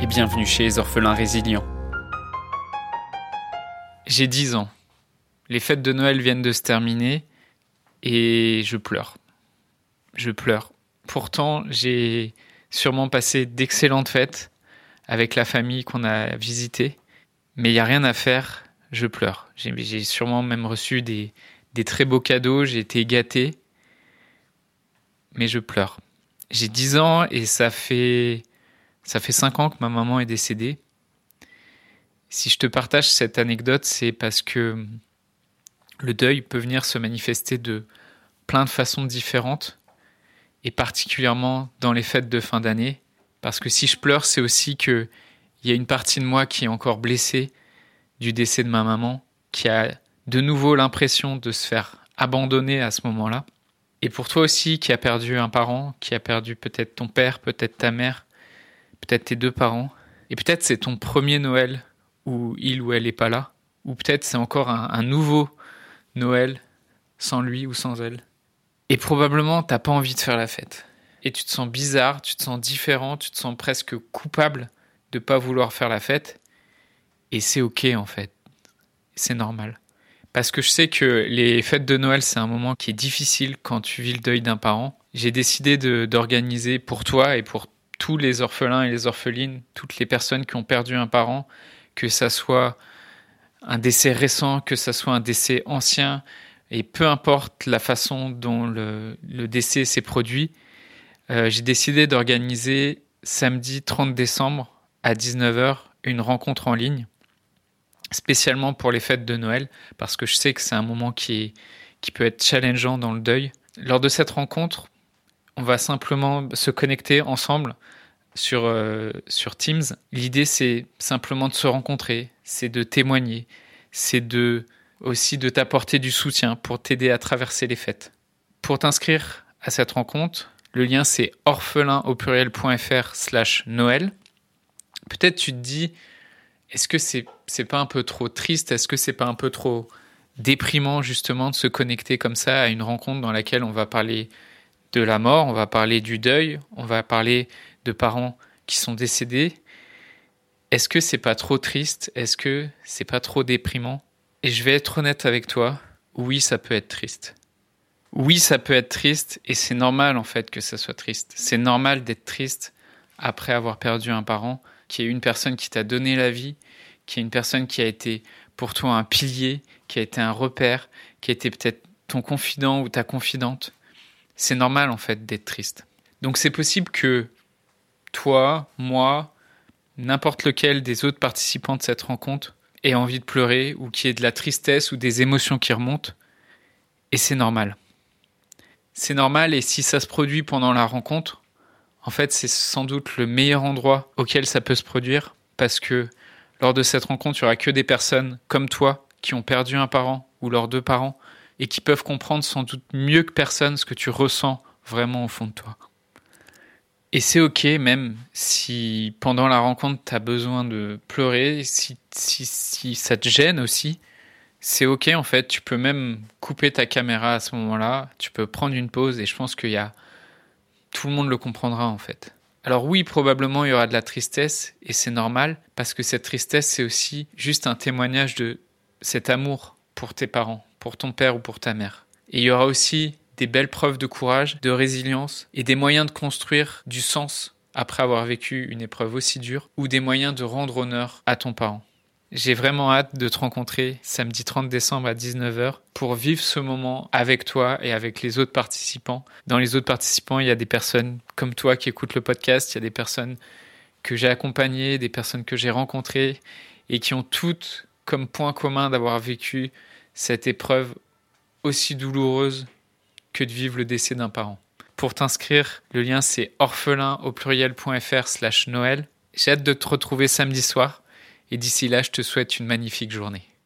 et bienvenue chez les orphelins résilients. J'ai 10 ans. Les fêtes de Noël viennent de se terminer et je pleure. Je pleure. Pourtant, j'ai sûrement passé d'excellentes fêtes avec la famille qu'on a visitée, mais il n'y a rien à faire, je pleure. J'ai sûrement même reçu des, très beaux cadeaux, j'ai été gâté, mais je pleure. J'ai 10 ans et ça fait ça fait cinq ans que ma maman est décédée. Si je te partage cette anecdote, c'est parce que le deuil peut venir se manifester de plein de façons différentes, et particulièrement dans les fêtes de fin d'année. Parce que si je pleure, c'est aussi qu'il y a une partie de moi qui est encore blessée du décès de ma maman, qui a de nouveau l'impression de se faire abandonner à ce moment-là. Et pour toi aussi qui a perdu un parent, qui a perdu peut-être ton père, peut-être ta mère, peut-être tes deux parents, et peut-être c'est ton premier Noël où il ou elle n'est pas là, ou peut-être c'est encore un, nouveau Noël sans lui ou sans elle. Et probablement t'as pas envie de faire la fête. Et tu te sens bizarre, tu te sens différent, tu te sens presque coupable de pas vouloir faire la fête. Et c'est ok en fait. C'est normal. Parce que je sais que les fêtes de Noël, c'est un moment qui est difficile quand tu vis le deuil d'un parent. J'ai décidé d'organiser pour toi et pour tous les orphelins et les orphelines, toutes les personnes qui ont perdu un parent, que ça soit un décès récent, que ça soit un décès ancien, et peu importe la façon dont le, décès s'est produit, euh, j'ai décidé d'organiser samedi 30 décembre à 19h une rencontre en ligne, spécialement pour les fêtes de Noël, parce que je sais que c'est un moment qui, qui peut être challengeant dans le deuil. Lors de cette rencontre, on va simplement se connecter ensemble sur, euh, sur Teams. L'idée, c'est simplement de se rencontrer, c'est de témoigner, c'est de aussi de t'apporter du soutien pour t'aider à traverser les fêtes. Pour t'inscrire à cette rencontre, le lien c'est orphelin au pluriel.fr slash Noël. Peut-être tu te dis, est-ce que c'est c'est pas un peu trop triste? Est-ce que c'est pas un peu trop déprimant justement de se connecter comme ça à une rencontre dans laquelle on va parler de la mort, on va parler du deuil, on va parler de parents qui sont décédés. Est-ce que c'est pas trop triste? Est-ce que c'est pas trop déprimant? Et je vais être honnête avec toi, oui, ça peut être triste. Oui, ça peut être triste et c'est normal en fait que ça soit triste. C'est normal d'être triste après avoir perdu un parent qui est une personne qui t'a donné la vie, qui est une personne qui a été pour toi un pilier, qui a été un repère, qui a été peut-être ton confident ou ta confidente c'est normal en fait d'être triste. Donc c'est possible que toi, moi, n'importe lequel des autres participants de cette rencontre ait envie de pleurer ou qu'il y ait de la tristesse ou des émotions qui remontent. Et c'est normal. C'est normal et si ça se produit pendant la rencontre, en fait c'est sans doute le meilleur endroit auquel ça peut se produire parce que lors de cette rencontre, il n'y aura que des personnes comme toi qui ont perdu un parent ou leurs deux parents et qui peuvent comprendre sans doute mieux que personne ce que tu ressens vraiment au fond de toi. Et c'est ok même si pendant la rencontre tu as besoin de pleurer, si, si, si ça te gêne aussi, c'est ok en fait, tu peux même couper ta caméra à ce moment-là, tu peux prendre une pause et je pense qu'il y a... Tout le monde le comprendra en fait. Alors oui, probablement il y aura de la tristesse et c'est normal parce que cette tristesse c'est aussi juste un témoignage de cet amour pour tes parents, pour ton père ou pour ta mère. Et il y aura aussi des belles preuves de courage, de résilience et des moyens de construire du sens après avoir vécu une épreuve aussi dure ou des moyens de rendre honneur à ton parent. J'ai vraiment hâte de te rencontrer samedi 30 décembre à 19h pour vivre ce moment avec toi et avec les autres participants. Dans les autres participants, il y a des personnes comme toi qui écoutent le podcast, il y a des personnes que j'ai accompagnées, des personnes que j'ai rencontrées et qui ont toutes comme point commun d'avoir vécu cette épreuve aussi douloureuse que de vivre le décès d'un parent. Pour t'inscrire, le lien c'est orphelin au pluriel.fr slash Noël. J'ai hâte de te retrouver samedi soir. Et d'ici là, je te souhaite une magnifique journée.